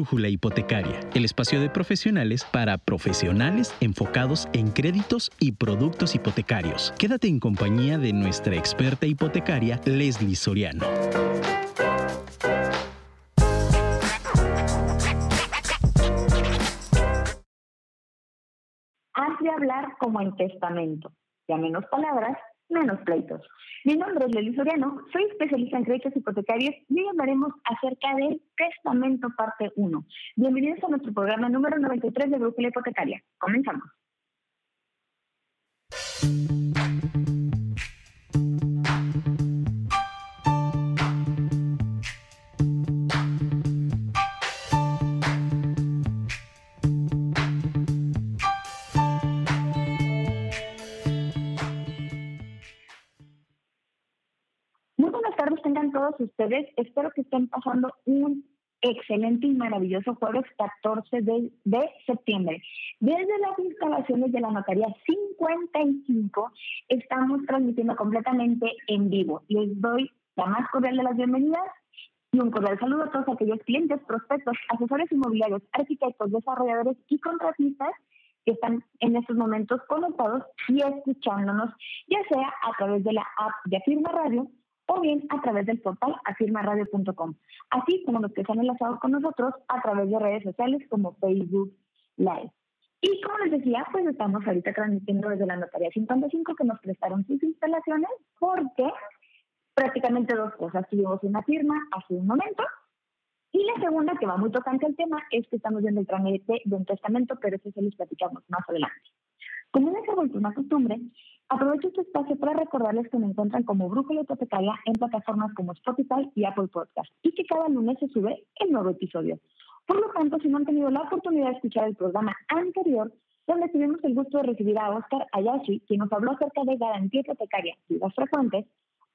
Brújula Hipotecaria, el espacio de profesionales para profesionales enfocados en créditos y productos hipotecarios. Quédate en compañía de nuestra experta hipotecaria, Leslie Soriano. Haz de hablar como en testamento, ya menos palabras menos pleitos. Mi nombre es Lely Soriano, soy especialista en créditos hipotecarios y hoy hablaremos acerca del testamento parte 1. Bienvenidos a nuestro programa número 93 de Brújula Hipotecaria. Comenzamos. Todos ustedes. Espero que estén pasando un excelente y maravilloso jueves 14 de, de, septiembre. Desde las instalaciones de la Notaría 55 estamos transmitiendo completamente en vivo. Les doy la más cordial de las bienvenidas y un cordial saludo a todos aquellos clientes, prospectos, asesores inmobiliarios, arquitectos, desarrolladores y contratistas que están en estos momentos conectados y escuchándonos, ya sea a través de la app de Afirma Radio o bien a través del portal afirmaradio.com, así como los que están enlazados con nosotros a través de redes sociales como Facebook Live. Y como les decía, pues estamos ahorita transmitiendo desde la Notaría 55 que nos prestaron sus instalaciones porque prácticamente dos cosas. Tuvimos una firma hace un momento y la segunda, que va muy tocante al tema, es que estamos viendo el trámite de un testamento, pero eso se los platicamos más adelante. Como vuelto una costumbre, aprovecho este espacio para recordarles que me encuentran como Brújula Hipotecaria en plataformas como Spotify y Apple Podcast y que cada lunes se sube el nuevo episodio. Por lo tanto, si no han tenido la oportunidad de escuchar el programa anterior, donde tuvimos el gusto de recibir a Oscar Ayashi, quien nos habló acerca de garantía hipotecaria y las frecuentes,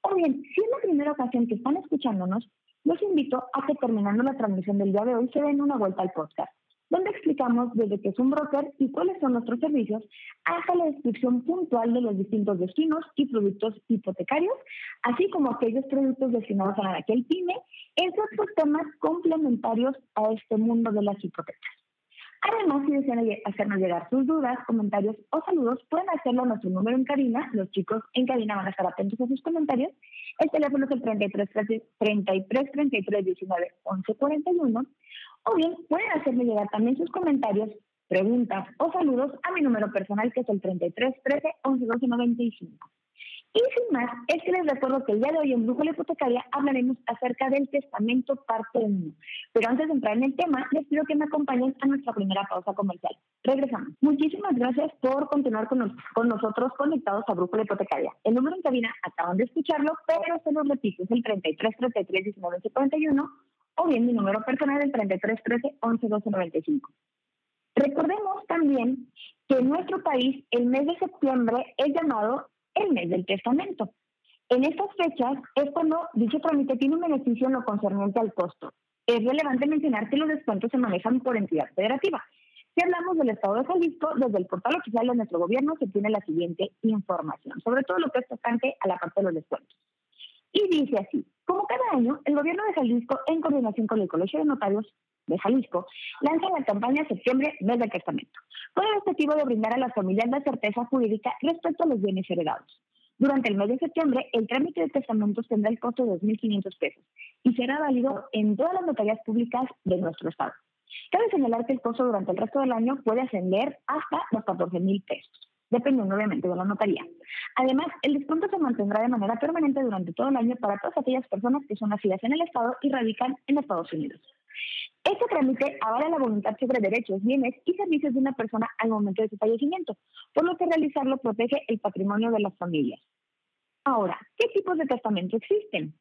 o bien, si es la primera ocasión que están escuchándonos, los invito a que terminando la transmisión del día de hoy se den una vuelta al podcast donde explicamos desde qué es un broker y cuáles son nuestros servicios, hasta la descripción puntual de los distintos destinos y productos hipotecarios, así como aquellos productos destinados a aquel PYME, entre otros temas complementarios a este mundo de las hipotecas. Además, si desean hacernos llegar sus dudas, comentarios o saludos, pueden hacerlo a nuestro número en cabina. Los chicos en cabina van a estar atentos a sus comentarios. El teléfono es el 33 33 33 19 11 41 o bien pueden hacerme llegar también sus comentarios, preguntas o saludos a mi número personal que es el 33 13 11 12 95. Y sin más, es que les recuerdo que el día de hoy en la Hipotecaria hablaremos acerca del testamento parte 1. Pero antes de entrar en el tema, les pido que me acompañen a nuestra primera pausa comercial. Regresamos. Muchísimas gracias por continuar con, con nosotros conectados a Brújula Hipotecaria. El número en cabina acaban de escucharlo, pero se lo repito, es el 33 33 19 41 o bien mi número personal el 3313 11 12 95. Recordemos también que en nuestro país el mes de septiembre es llamado el mes del testamento. En estas fechas es cuando dicho trámite tiene un beneficio en lo concerniente al costo. Es relevante mencionar que los descuentos se manejan por entidad federativa. Si hablamos del Estado de Jalisco, desde el portal oficial de nuestro gobierno se tiene la siguiente información, sobre todo lo que es tocante a la parte de los descuentos. Y dice así, como cada año, el gobierno de Jalisco, en coordinación con el Colegio de Notarios de Jalisco, lanza la campaña Septiembre, del testamento, con el objetivo de brindar a las familias la certeza jurídica respecto a los bienes heredados. Durante el mes de septiembre, el trámite de testamentos tendrá el costo de 2.500 pesos y será válido en todas las notarías públicas de nuestro estado. Cabe señalar que el costo durante el resto del año puede ascender hasta los 14.000 pesos dependiendo obviamente de la notaría. Además, el descuento se mantendrá de manera permanente durante todo el año para todas aquellas personas que son nacidas en el Estado y radican en Estados Unidos. Este trámite avala la voluntad sobre derechos, bienes y servicios de una persona al momento de su fallecimiento, por lo que realizarlo protege el patrimonio de las familias. Ahora, ¿qué tipos de testamento existen?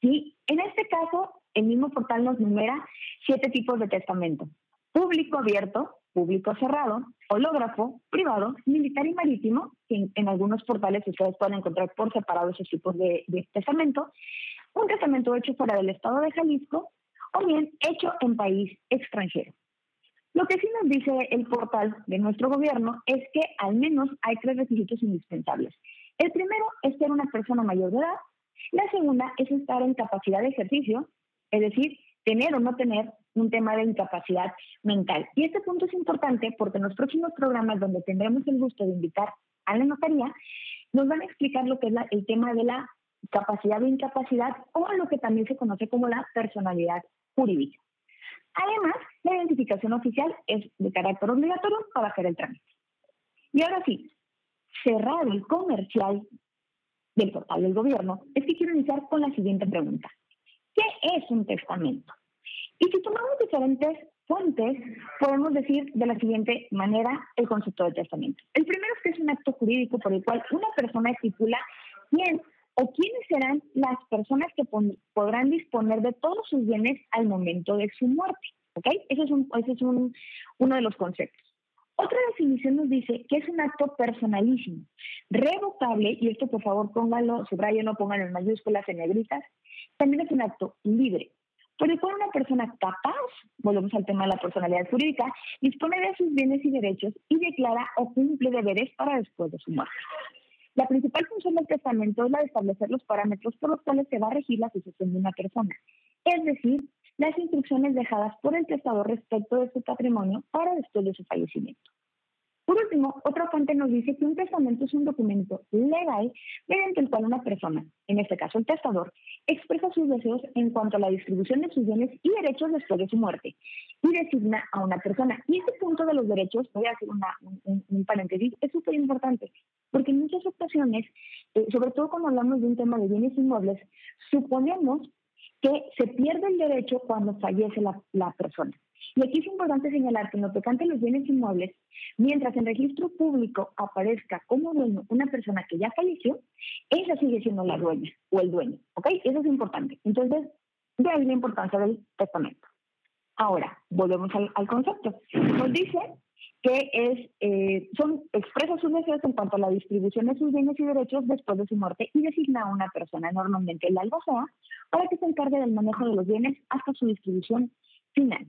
Sí, en este caso, el mismo portal nos numera siete tipos de testamento. Público abierto, público cerrado, hológrafo, privado, militar y marítimo, que en, algunos portales ustedes pueden encontrar por separado esos tipos de, de testamento, un testamento hecho fuera del estado de Jalisco o bien hecho en país extranjero. Lo que sí nos dice el portal de nuestro gobierno es que al menos hay tres requisitos indispensables. El primero es ser una persona mayor de edad, la segunda es estar en capacidad de ejercicio, es decir, tener o no tener un tema de incapacidad mental. Y este punto es importante porque en los próximos programas donde tendremos el gusto de invitar a la notaría, nos van a explicar lo que es el tema de la capacidad de incapacidad o lo que también se conoce como la personalidad jurídica. Además, la identificación oficial es de carácter obligatorio para hacer el trámite. Y ahora sí, cerrado el comercial del portal del gobierno, es que quiero iniciar con la siguiente pregunta. ¿Qué es un testamento? Y si tomamos diferentes fuentes, podemos decir de la siguiente manera el concepto de testamento. El primero es que es un acto jurídico por el cual una persona estipula quién o quiénes serán las personas que podrán disponer de todos sus bienes al momento de su muerte. ¿Ok? Ese es, un, ese es un, uno de los conceptos. Otra definición nos dice que es un acto personalísimo, revocable, y esto por favor póngalo, no pónganlo en mayúsculas, en negritas, también es un acto libre, por el cual una persona capaz, volvemos al tema de la personalidad jurídica, dispone de sus bienes y derechos y declara o cumple deberes para después de su muerte. La principal función del testamento es la de establecer los parámetros por los cuales se va a regir la sucesión de una persona, es decir, las instrucciones dejadas por el testador respecto de su patrimonio para después de su fallecimiento. Por último, otra fuente nos dice que un testamento es un documento legal mediante el cual una persona, en este caso el testador, expresa sus deseos en cuanto a la distribución de sus bienes y derechos después de su muerte y designa a una persona. Y este punto de los derechos, voy a hacer un, paréntesis, es súper importante, porque en muchas ocasiones, eh, sobre todo cuando hablamos de un tema de bienes inmuebles, suponemos que se pierde el derecho cuando fallece la, persona. Y aquí es importante señalar que en lo tocante a los bienes inmuebles, mientras en registro público aparezca como dueño una persona que ya falleció, esa sigue siendo la dueña o el dueño. ¿Ok? Eso es importante. Entonces, de ahí la importancia del testamento. Ahora, volvemos al, al concepto. Nos dice que es, eh, son, expresa sus deseos en cuanto a la distribución de sus bienes y derechos después de su muerte y designa a una persona, normalmente el albacea, para que se encargue del manejo de los bienes hasta su distribución final.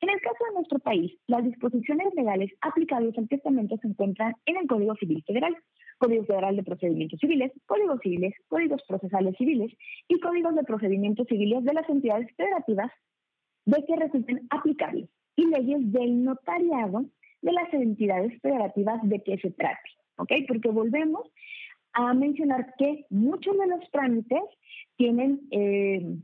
En el caso de nuestro país, las disposiciones legales aplicables al testamento se encuentran en el Código Civil Federal, Código Federal de Procedimientos Civiles, Códigos Civiles, Códigos Procesales Civiles y Códigos de Procedimientos Civiles de las entidades federativas de que resulten aplicables y leyes del notariado de las entidades federativas de qué se trate, ¿ok? Porque volvemos a mencionar que muchos de los trámites tienen, eh,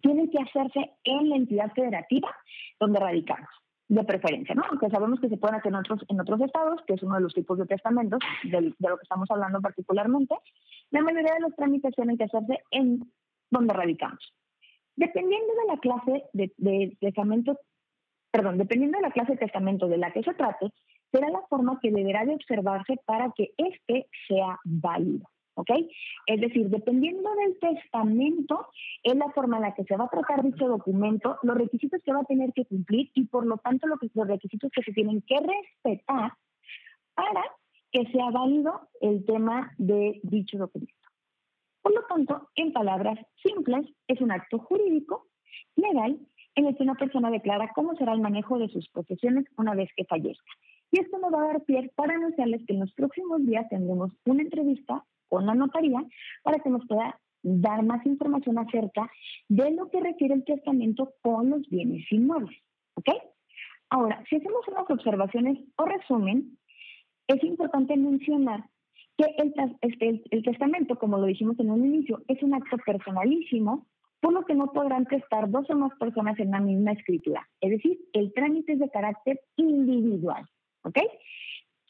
tienen que hacerse en la entidad federativa donde radicamos, de preferencia, ¿no? Aunque sabemos que se pueden hacer en otros, en otros estados, que es uno de los tipos de testamentos de, lo que estamos hablando particularmente, la mayoría de los trámites tienen que hacerse en donde radicamos. Dependiendo de la clase de, de testamento perdón, dependiendo de la clase de testamento de la que se trate, será la forma que deberá de observarse para que éste sea válido. ¿Ok? Es decir, dependiendo del testamento, es la forma en la que se va a tratar dicho documento, los requisitos que va a tener que cumplir y por lo tanto los requisitos que se tienen que respetar para que sea válido el tema de dicho documento. Por lo tanto, en palabras simples, es un acto jurídico, legal, en el que una persona declara cómo será el manejo de sus posesiones una vez que fallezca. Y esto nos va a dar pie para anunciarles que en los próximos días tendremos una entrevista con la notaría para que nos pueda dar más información acerca de lo que requiere el testamento con los bienes inmuebles. ¿Ok? Ahora, si hacemos unas observaciones o resumen, es importante mencionar que el, este, el testamento, como lo dijimos en un inicio, es un acto personalísimo por lo que no podrán testar dos o más personas en la misma escritura. Es decir, el trámite es de carácter individual. ¿Ok?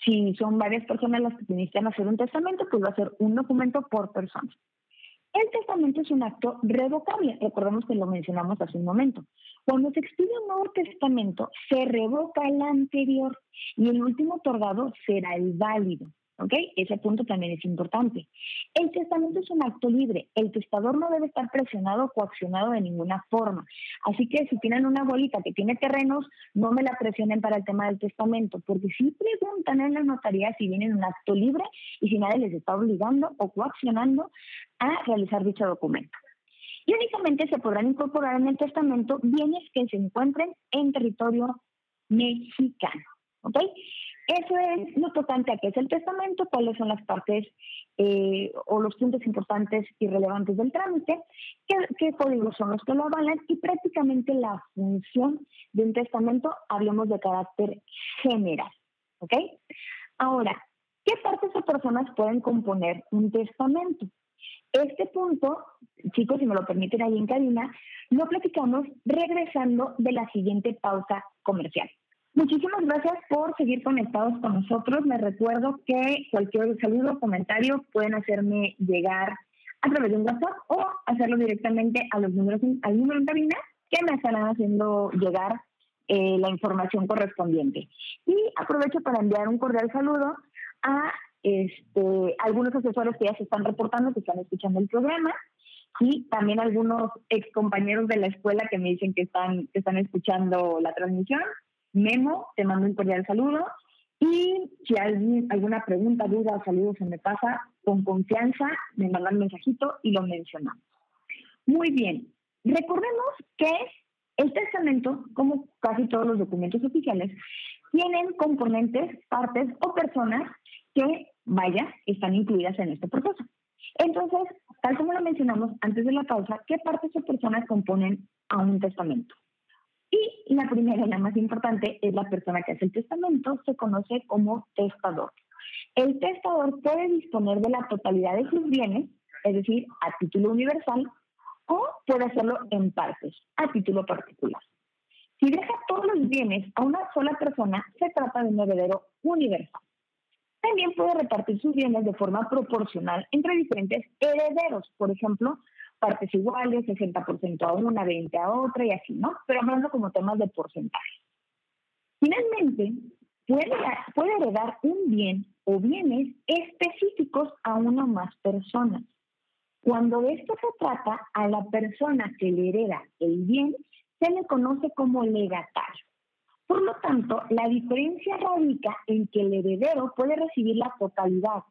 Si son varias personas las que necesitan hacer un testamento, pues va a ser un documento por persona. El testamento es un acto revocable, recordemos que lo mencionamos hace un momento. Cuando se expide un nuevo testamento, se revoca el anterior y el último otorgado será el válido. ¿Ok? Ese punto también es importante. El testamento es un acto libre. El testador no debe estar presionado o coaccionado de ninguna forma. Así que si tienen una bolita que tiene terrenos, no me la presionen para el tema del testamento, porque si preguntan en la notaría si viene un acto libre y si nadie les está obligando o coaccionando a realizar dicho documento. Y únicamente se podrán incorporar en el testamento bienes que se encuentren en territorio mexicano. ¿Ok? Eso es lo tocante a qué es el testamento, cuáles son las partes eh, o los puntos importantes y relevantes del trámite, qué, qué, códigos son los que lo avalan y prácticamente la función de un testamento, hablemos de carácter general. ¿Ok? Ahora, ¿qué partes o personas pueden componer un testamento? Este punto, chicos, si me lo permiten ahí en cabina, lo platicamos regresando de la siguiente pausa comercial. Muchísimas gracias por seguir conectados con nosotros. Les recuerdo que cualquier saludo o comentario pueden hacerme llegar a través de un WhatsApp o hacerlo directamente a los números al número en cabina que me estarán haciendo llegar eh, la información correspondiente. Y aprovecho para enviar un cordial saludo a este, algunos asesores que ya se están reportando, que están escuchando el programa, y también algunos ex compañeros de la escuela que me dicen que están, que están escuchando la transmisión. Memo, te mando un cordial saludo. Y si alguna pregunta, duda o saludo se me pasa, con confianza me mandan mensajito y lo mencionamos. Muy bien. Recordemos que el testamento, como casi todos los documentos oficiales, tienen componentes, partes o personas que, vaya, están incluidas en este proceso. Entonces, tal como lo mencionamos antes de la pausa, ¿qué partes o personas componen a un testamento? Y la primera y la más importante es la persona que hace el testamento, se conoce como testador. El testador puede disponer de la totalidad de sus bienes, es decir, a título universal, o puede hacerlo en partes, a título particular. Si deja todos los bienes a una sola persona, se trata de un heredero universal. También puede repartir sus bienes de forma proporcional entre diferentes herederos, por ejemplo, partes iguales, 60% a una, 20 a otra y así, ¿no? Pero hablando como temas de porcentaje. Finalmente, puede, puede heredar un bien o bienes específicos a una o más personas. Cuando de esto se trata, a la persona que le hereda el bien se le conoce como legatario. Por lo tanto, la diferencia radica en que el heredero puede recibir la totalidad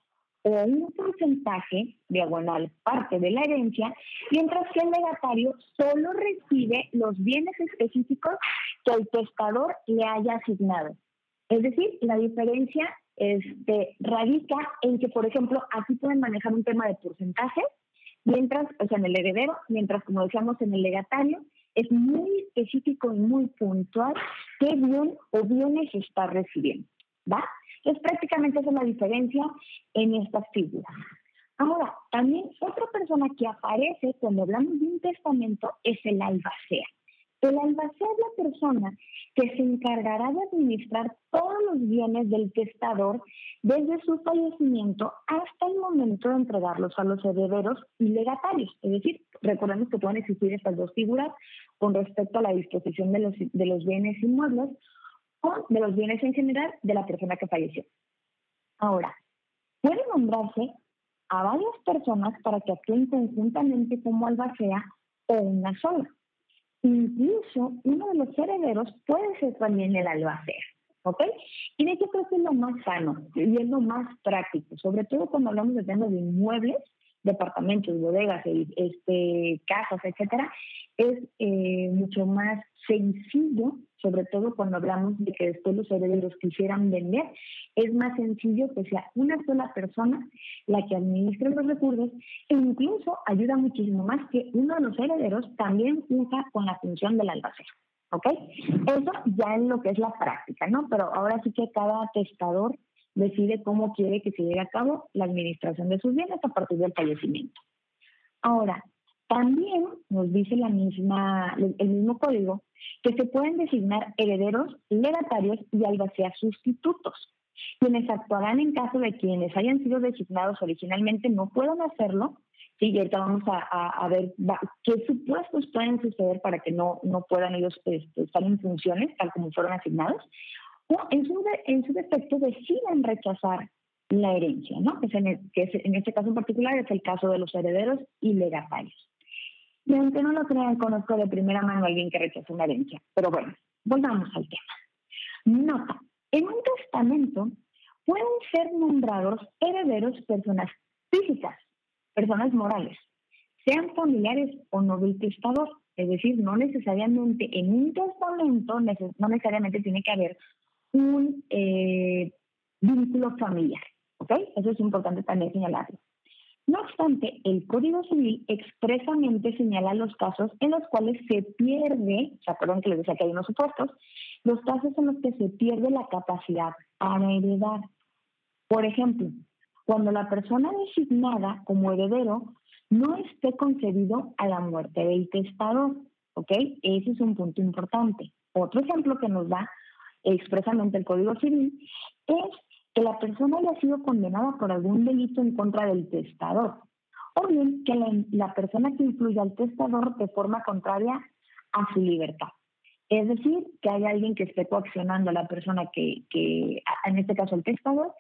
o un porcentaje, diagonal, parte de la herencia, mientras que el legatario solo recibe los bienes específicos que el testador le haya asignado. Es decir, la diferencia este, radica en que, por ejemplo, aquí pueden manejar un tema de porcentajes Mientras, o sea, en el heredero, mientras, como decíamos, en el legatario, es muy específico y muy puntual qué bien o bienes está recibiendo, ¿va? Entonces, prácticamente esa es la diferencia en estas figuras. Ahora, también otra persona que aparece cuando hablamos de un testamento es el albacea. El albacea es la persona que se encargará de administrar todos los bienes del testador desde su fallecimiento hasta el momento de entregarlos a los herederos y legatarios. Es decir, recordemos que pueden existir estas dos figuras con respecto a la disposición de los, de los bienes inmuebles o de los bienes en general de la persona que falleció. Ahora, puede nombrarse a varias personas para que actúen conjuntamente como albacea o una sola. Incluso uno de los herederos puede ser también el albacea. ¿Ok? Y de hecho creo que es lo más sano y es lo más práctico, sobre todo cuando hablamos de temas de inmuebles, departamentos, bodegas, este, casas, etcétera, es eh, mucho más sencillo, sobre todo cuando hablamos de que después los herederos quisieran vender, es más sencillo que sea una sola persona la que administre los recursos e incluso ayuda muchísimo más que uno de los herederos también usa con la función del albacea. ¿Ok? Eso ya es lo que es la práctica, ¿no? Pero ahora sí que cada testador decide cómo quiere que se lleve a cabo la administración de sus bienes a partir del fallecimiento. Ahora, también nos dice la misma, el mismo código que se pueden designar herederos, legatarios y albaceas sustitutos, quienes actuarán en caso de quienes hayan sido designados originalmente no puedan hacerlo. Sí, y ahorita vamos a, ver qué supuestos pueden suceder para que no, no puedan ellos este, estar en funciones tal como fueron asignados, o en su, en su defecto decidan rechazar la herencia, ¿no? Que, en, que en este caso en particular es el caso de los herederos y legatarios. Y aunque no lo crean, conozco de primera mano a alguien que rechazó una herencia. Pero bueno, volvamos al tema. Nota, en un testamento pueden ser nombrados herederos personas físicas, personas morales, sean familiares o no del testador. Es decir, no necesariamente en un testamento, no necesariamente tiene que haber un, eh, vínculo familiar. ¿Ok? Eso es importante también señalarlo. No obstante, el Código Civil expresamente señala los casos en los cuales se pierde, o sea, perdón que les decía que hay unos supuestos, los casos en los que se pierde la capacidad para heredar. Por ejemplo, cuando la persona designada como heredero no esté concedido a la muerte del testador. ¿Ok? Ese es un punto importante. Otro ejemplo que nos da expresamente el Código Civil es que la persona haya sido condenada por algún delito en contra del testador, o bien que la, persona que influye al testador de forma contraria a su libertad. Es decir, que hay alguien que esté coaccionando a la persona que, que en este caso el testador,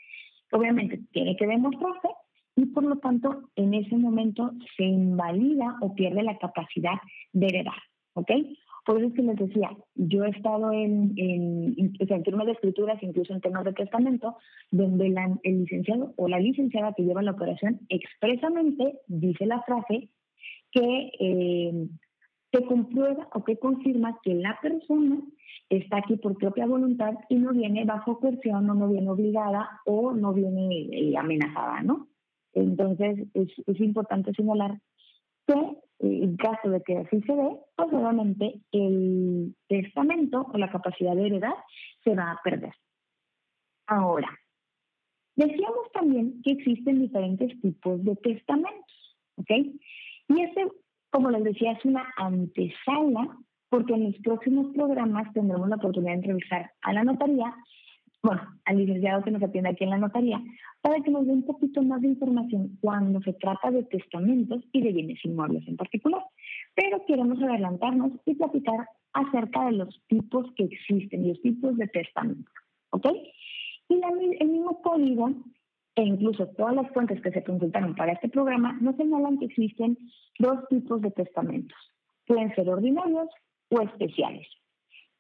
obviamente tiene que demostrarse y por lo tanto en ese momento se invalida o pierde la capacidad de heredar, ¿ok? Por eso es que les decía, yo he estado en, en, en firmas de escrituras, incluso en temas de testamento, donde el licenciado o la licenciada que lleva la operación expresamente dice la frase que eh, comprueba o que confirma que la persona está aquí por propia voluntad y no viene bajo coerción o no viene obligada o no viene eh, amenazada, ¿no? Entonces, es, es importante señalar que en caso de que así se dé, pues obviamente el testamento o la capacidad de heredar se va a perder. Ahora, decíamos también que existen diferentes tipos de testamentos, ¿ok? Y este, como les decía, es una antesala porque en los próximos programas tendremos la oportunidad de entrevistar a la notaría bueno, al licenciado que nos atiende aquí en la notaría, para que nos dé un poquito más de información cuando se trata de testamentos y de bienes inmuebles en particular. Pero queremos adelantarnos y platicar acerca de los tipos que existen, los tipos de testamentos. ¿Ok? Y el mismo código e incluso todas las fuentes que se consultaron para este programa nos señalan que existen dos tipos de testamentos. Pueden ser ordinarios o especiales.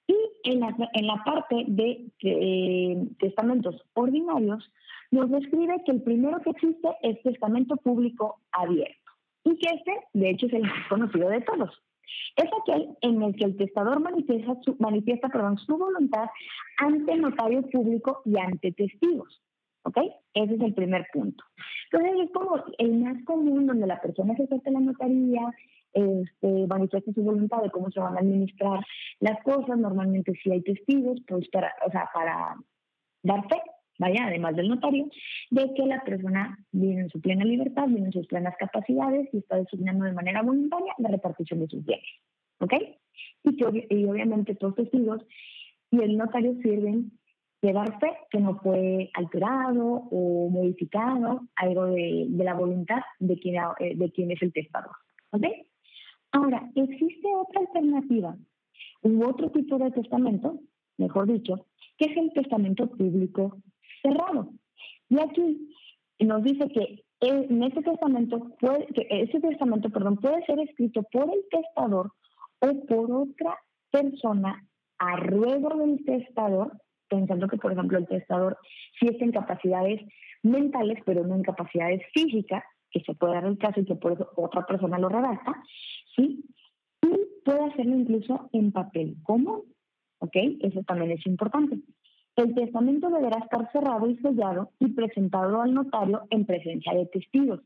Y en la, en la parte de eh, testamentos ordinarios, nos describe que el primero que existe es testamento público abierto y que este, de hecho, es el más conocido de todos. Es aquel en el que el testador manifiesta, su, manifiesta perdón, su voluntad ante notario público y ante testigos. ¿Ok? Ese es el primer punto. Entonces, es como el más común donde la persona se acerca a la notaría, este, manifiesta su voluntad de cómo se van a administrar las cosas. Normalmente si hay testigos, pues para, o sea, para dar fe, vaya, además del notario, de que la persona vive en su plena libertad, vive en sus plenas capacidades y está designando de manera voluntaria la repartición de sus bienes. ¿Ok? Y, que, y obviamente todos testigos y el notario sirven de dar fe que no fue alterado o modificado algo de, de la voluntad de quien, eh, de quien es el testador. ¿Ok? Ahora, existe otra alternativa u otro tipo de testamento, mejor dicho, que es el testamento público cerrado. Y aquí nos dice que en este testamento puede, ese testamento, perdón, puede ser escrito por el testador o por otra persona a ruego del testador, pensando que, por ejemplo, el testador sí está en capacidades mentales, pero no en capacidades físicas, que se puede dar el caso y que por eso otra persona lo redacta, ¿sí? Y puede hacerlo incluso en papel común, ¿ok? Eso también es importante. El testamento deberá estar cerrado y sellado y presentado al notario en presencia de testigos.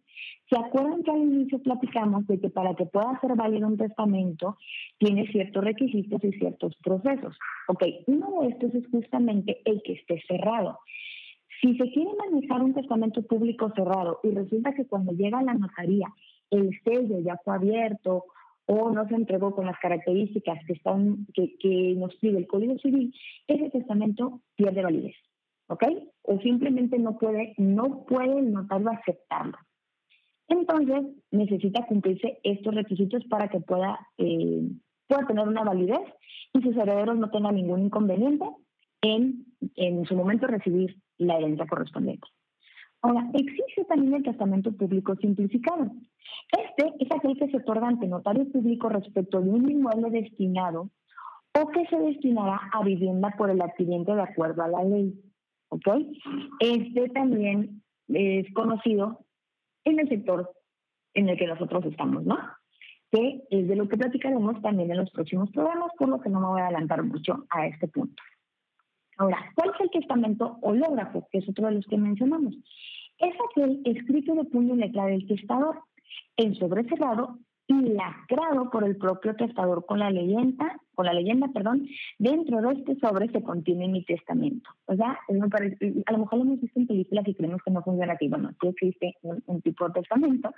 ¿Se acuerdan que al inicio platicamos de que para que pueda ser válido un testamento tiene ciertos requisitos y ciertos procesos? Ok, uno de estos es justamente el que esté cerrado. Si se quiere manejar un testamento público cerrado y resulta que cuando llega a la notaría el sello ya fue abierto o no se entregó con las características que, están, que, nos pide el Código Civil, ese testamento pierde validez. ¿Ok? O simplemente no puede, no puede el notario aceptarlo. Entonces, necesita cumplirse estos requisitos para que pueda, eh, pueda tener una validez y sus herederos no tengan ningún inconveniente en, en su momento recibir la herencia correspondiente. Ahora, existe también el testamento público simplificado. Este es aquel que se otorga ante notario público respecto de un inmueble destinado o que se destinará a vivienda por el adquiriente de acuerdo a la ley. ¿Ok? Este también es conocido en el sector en el que nosotros estamos, ¿no? Que es de lo que platicaremos también en los próximos programas, por lo que no me voy a adelantar mucho a este punto. Ahora, ¿cuál es el testamento hológrafo? Que es otro de los que mencionamos. Es aquel escrito de puño y letra del testador en sobrecerrado y lacrado por el propio testador con la leyenda, con la leyenda, perdón, dentro de este sobre se contiene mi testamento. O sea, a lo mejor lo hemos visto en películas y creemos que no funciona así. Bueno, sí existe un, tipo de testamento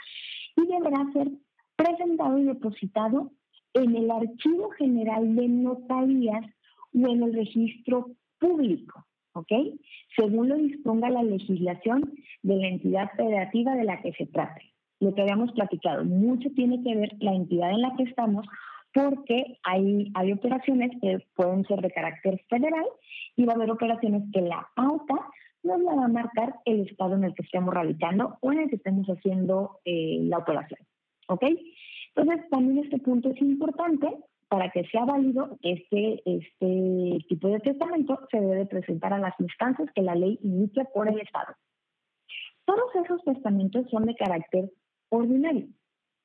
y deberá ser presentado y depositado en el Archivo General de Notarías o en el registro público, ¿ok? Según lo disponga la legislación de la entidad federativa de la que se trate lo que habíamos platicado, mucho tiene que ver la entidad en la que estamos porque hay, hay operaciones que pueden ser de carácter federal y va a haber operaciones que la pauta nos la va a marcar el estado en el que estemos radicando o en el que estemos haciendo eh, la operación. ¿Ok? Entonces, también este punto es importante para que sea válido este, este tipo de testamento, se debe presentar a las instancias que la ley inicia por el Estado. Todos esos testamentos son de carácter ordinario.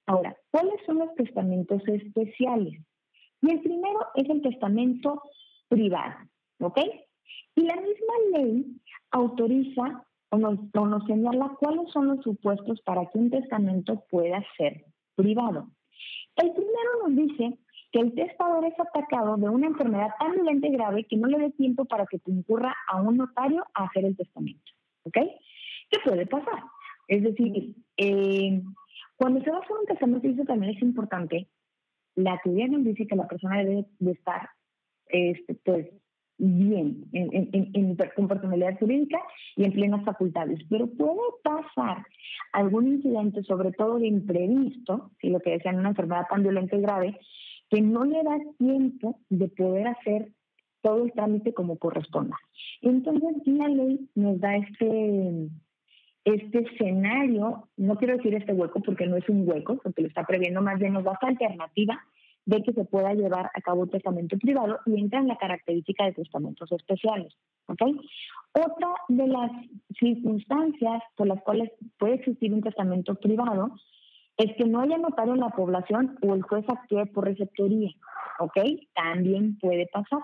Ahora, ¿cuáles son los testamentos especiales? Y el primero es el testamento privado, ¿ok? Y la misma ley autoriza o nos, o nos señala cuáles son los supuestos para que un testamento pueda ser privado. El primero nos dice que el testador es atacado de una enfermedad tan violenta y grave que no le dé tiempo para que concurra a un notario a hacer el testamento. ¿Ok? ¿Qué puede pasar? Es decir, eh, cuando se va a hacer un testamento, eso también es importante, la teoría nos dice que la persona debe de estar este, pues, bien en, con personalidad jurídica y en plenas facultades. Pero puede pasar algún incidente, sobre todo de imprevisto, si lo que decían una enfermedad tan violenta y grave, que no le da tiempo de poder hacer todo el trámite como corresponda. Entonces, la ley nos da este este escenario, no quiero decir este hueco porque no es un hueco, porque lo está previendo, más bien nos da esta alternativa de que se pueda llevar a cabo un testamento privado y entra en la característica de testamentos especiales. ¿okay? Otra de las circunstancias por las cuales puede existir un testamento privado es que no haya notario en la población o el juez actúe por receptoría. ¿ok? También puede pasar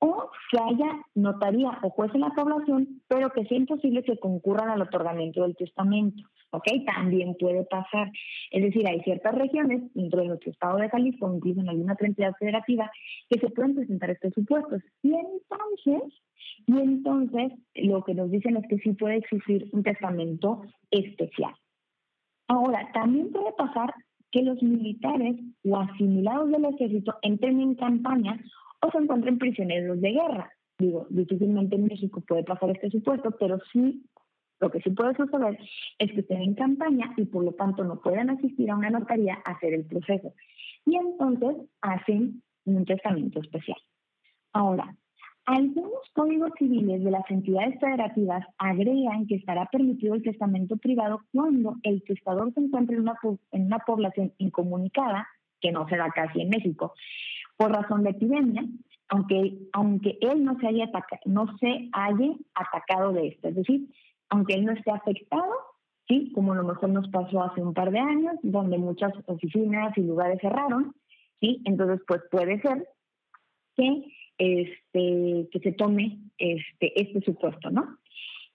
o que haya notaría o juez en la población, pero que sea imposible que concurran al otorgamiento del testamento. ¿Ok? También puede pasar. Es decir, hay ciertas regiones dentro de nuestro estado de Jalisco, incluso en alguna otra entidad federativa, que se pueden presentar estos supuestos. Y entonces, y entonces lo que nos dicen es que sí puede existir un testamento especial. Ahora, también puede pasar que los militares o asimilados del ejército entren en campaña o se encuentren prisioneros de guerra. Digo, difícilmente en México puede pasar este supuesto, pero sí, lo que sí puede suceder es que estén en campaña y por lo tanto no puedan asistir a una notaría a hacer el proceso. Y entonces hacen un testamento especial. Ahora, algunos códigos civiles de las entidades federativas agregan que estará permitido el testamento privado cuando el testador se encuentre en una, en una población incomunicada, que no se da casi en México, por razón de epidemia, aunque, aunque él no se, haya no se haya atacado de esto. Es decir, aunque él no esté afectado, sí, como a lo mejor nos pasó hace un par de años, donde muchas oficinas y lugares cerraron, sí, entonces pues puede ser que este que se tome este este supuesto, ¿no?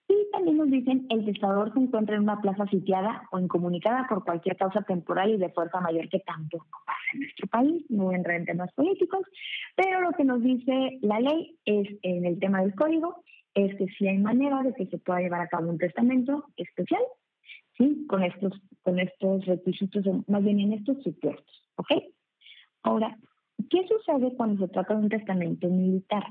Y también nos dicen, el testador se encuentra en una plaza sitiada o incomunicada por cualquier causa temporal y de fuerza mayor que tampoco pasa en nuestro país, no en en temas políticos, pero lo que nos dice la ley es, en el tema del código, es que sí hay manera de que se pueda llevar a cabo un testamento especial, ¿sí? Con estos, con estos requisitos, más bien en estos supuestos, ¿ok? Ahora, ¿qué sucede cuando se trata de un testamento militar?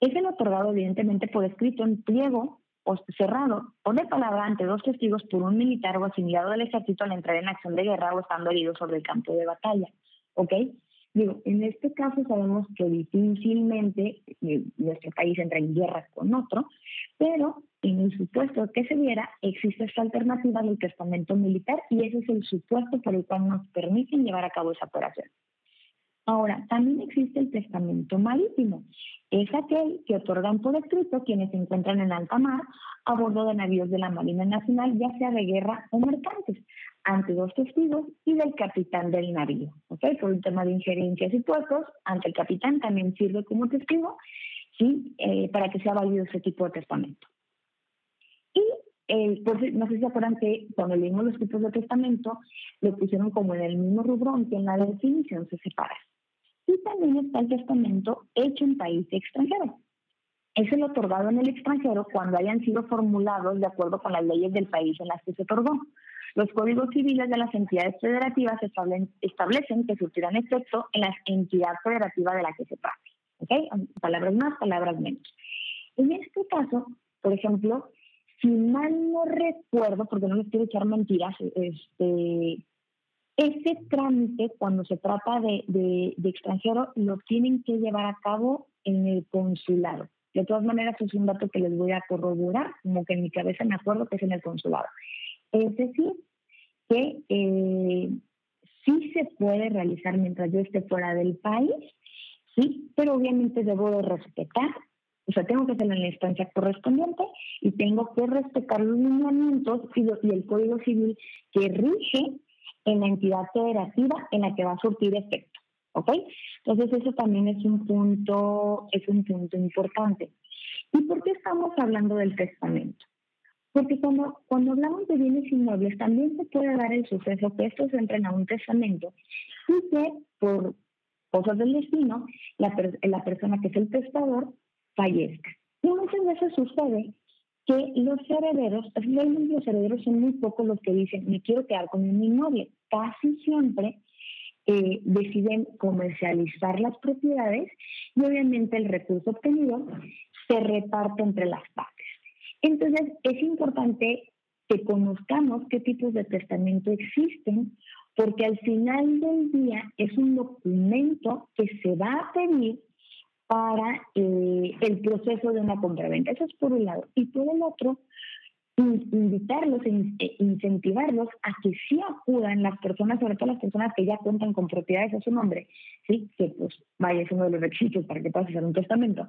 Es el otorgado evidentemente por escrito en pliego o cerrado o de palabra ante dos testigos por un militar o asimilado del ejército al entrar en acción de guerra o estando herido sobre el campo de batalla. ¿Ok? Digo, en este caso sabemos que difícilmente eh, nuestro país entra en guerra con otro, pero en el supuesto que se diera, existe esta alternativa del testamento militar y ese es el supuesto por el cual nos permiten llevar a cabo esa operación. Ahora, también existe el testamento marítimo. Es aquel que otorgan por escrito quienes se encuentran en alta mar a bordo de navíos de la Marina Nacional, ya sea de guerra o mercantes, ante dos testigos y del capitán del navío. ¿okay? Por un tema de injerencias y puestos, ante el capitán también sirve como testigo ¿sí? Eh, para que sea válido ese tipo de testamento. Y eh, pues, no sé si se acuerdan que cuando leímos los tipos de testamento, lo pusieron como en el mismo rubro, aunque en la definición se separa. Y también está el testamento hecho en país extranjero. Es el otorgado en el extranjero cuando hayan sido formulados de acuerdo con las leyes del país en las que se otorgó. Los códigos civiles de las entidades federativas establecen que surtirán efecto en la entidad federativa de la que se trate. ¿Ok? Palabras más, palabras menos. En este caso, por ejemplo, si mal no recuerdo, porque no les quiero echar mentiras, este, ese trámite, cuando se trata de, de, extranjero, lo tienen que llevar a cabo en el consulado. De todas maneras, es un dato que les voy a corroborar, como que en mi cabeza me acuerdo que es en el consulado. Es decir, que eh, sí se puede realizar mientras yo esté fuera del país, sí, pero obviamente debo de respetar o sea, tengo que hacerlo en la instancia correspondiente y tengo que respetar los lineamientos y, el código civil que rige en la entidad federativa en la que va a surtir efecto. ¿Ok? Entonces eso también es un punto, es un punto importante. ¿Y por qué estamos hablando del testamento? Porque cuando, cuando hablamos de bienes inmuebles, también se puede dar el suceso que estos entren a un testamento y que por cosas del destino, la, la persona que es el testador fallezca. Y muchas veces sucede que los herederos, realmente los herederos son muy pocos los que dicen, me quiero quedar con mi inmueble. Casi siempre eh, deciden comercializar las propiedades y obviamente el recurso obtenido se reparte entre las partes. Entonces es importante que conozcamos qué tipos de testamento existen, porque al final del día es un documento que se va a pedir para eh, el proceso de una compraventa. Eso es por un lado. Y por el otro, invitarlos e incentivarlos a que sí acudan las personas, sobre todo las personas que ya cuentan con propiedades a su nombre, ¿sí? que pues vaya, es uno de los requisitos para que puedas hacer un testamento,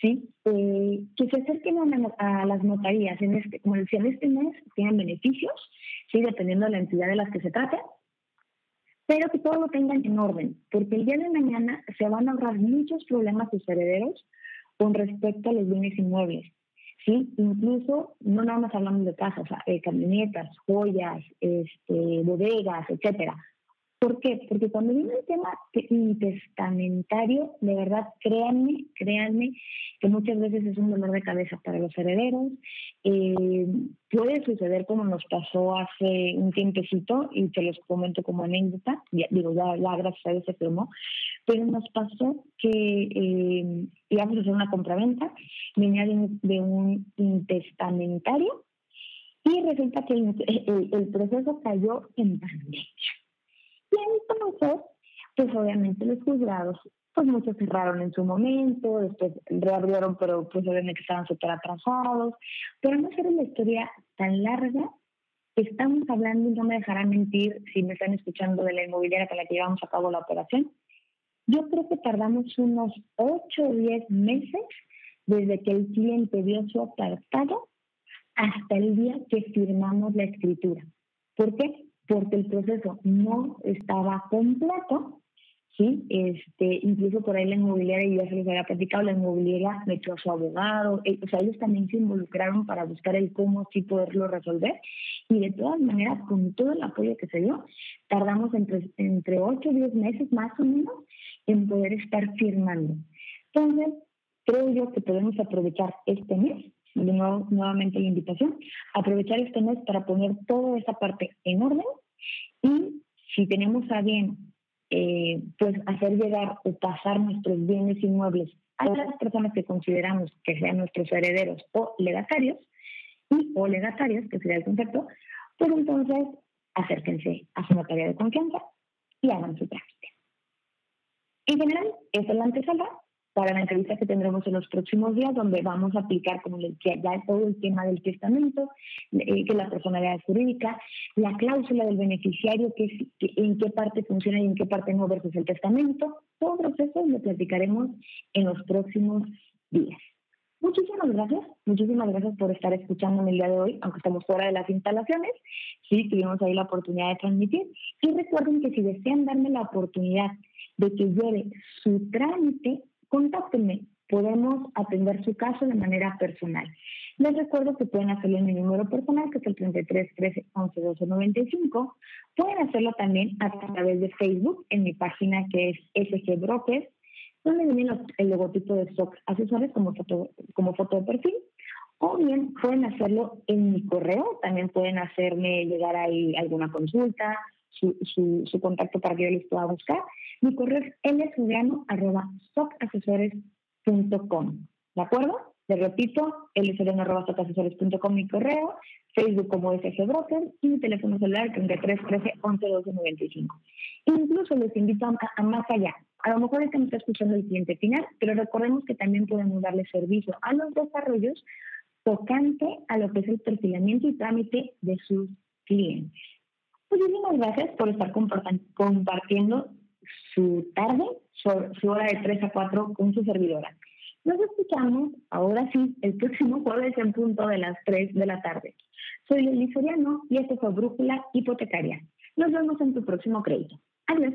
¿sí? Eh, que se acerquen a, las notarías, en este, como decía, en este mes tienen beneficios, ¿sí? dependiendo de la entidad de las que se trate, pero que todo lo tengan en orden, porque el día de mañana se van a ahorrar muchos problemas sus herederos con respecto a los bienes inmuebles. ¿sí? Incluso, no nada más hablamos de casas, eh, camionetas, joyas, este, bodegas, etcétera. ¿Por qué? Porque cuando viene el tema intestamentario, de verdad, créanme, créanme, que muchas veces es un dolor de cabeza para los herederos. Eh, puede suceder como nos pasó hace un tiempecito, y te los comento como anécdota, digo, ya, ya gracias a Dios se firmó, pero nos pasó que eh, íbamos a hacer una compraventa, venía de un, intestamentario, y resulta que el, el proceso cayó en pandemia. Entonces, pues obviamente los juzgados, pues muchos cerraron en su momento, después reabrieron, pero pues obviamente estaban súper atrasados. Pero no ser una historia tan larga, estamos hablando, y no me dejarán mentir si me están escuchando de la inmobiliaria con la que llevamos a cabo la operación. Yo creo que tardamos unos 8 o 10 meses desde que el cliente dio su apartado hasta el día que firmamos la escritura. ¿Por qué? Porque el proceso no estaba completo, ¿sí? Este, incluso por ahí la inmobiliaria, ya se les había platicado, la inmobiliaria metió a su abogado, eh, o sea, ellos también se involucraron para buscar el cómo sí poderlo resolver, y de todas maneras, con todo el apoyo que se dio, tardamos entre, entre 8 y 10 meses más o menos en poder estar firmando. Entonces, creo yo que podemos aprovechar este mes de nuevo, nuevamente la invitación, aprovechar este mes para poner toda esa parte en orden y si tenemos a bien eh, pues hacer llegar o pasar nuestros bienes inmuebles a las personas que consideramos que sean nuestros herederos o legatarios, y o legatarios, que sería el concepto, pues entonces acérquense a su notaria de confianza y hagan su trámite. En general, esta es la antesala para la entrevista que tendremos en los próximos días, donde vamos a aplicar, como les decía, ya todo el tema del testamento, eh, que la personalidad jurídica, la cláusula del beneficiario, que, en qué parte funciona y en qué parte no versus el testamento. Todos eso lo platicaremos en los próximos días. Muchísimas gracias, muchísimas gracias por estar escuchándome el día de hoy, aunque estamos fuera de las instalaciones. Sí, tuvimos ahí la oportunidad de transmitir. Y recuerden que si desean darme la oportunidad de que lleve su trámite contáctenme. podemos atender su caso de manera personal. Les recuerdo que pueden hacerlo en mi número personal, que es el 33 13 11 12 95. Pueden hacerlo también a través de Facebook, en mi página que es SG Brokers, donde viene el logotipo de SOC Asesores como foto, como foto de perfil. O bien pueden hacerlo en mi correo, también pueden hacerme llegar ahí alguna consulta, su, su, contacto para que yo les pueda buscar. Mi correo es lsereno.socasesores.com. ¿De acuerdo? Les repito, lsereno.socasesores.com mi correo, Facebook como SG Broker y mi teléfono celular 33 13 11 12 95. Incluso les invito a, más allá. A lo mejor este me está escuchando el cliente final, pero recordemos que también podemos darle servicio a los desarrollos tocante a lo que es el perfilamiento y trámite de sus clientes. Muchísimas gracias por estar compartiendo su tarde, su, hora de 3 a 4 con su servidora. Nos escuchamos ahora sí el próximo jueves en punto de las 3 de la tarde. Soy Lili Soriano y esto fue Brújula Hipotecaria. Nos vemos en tu próximo crédito. Adiós.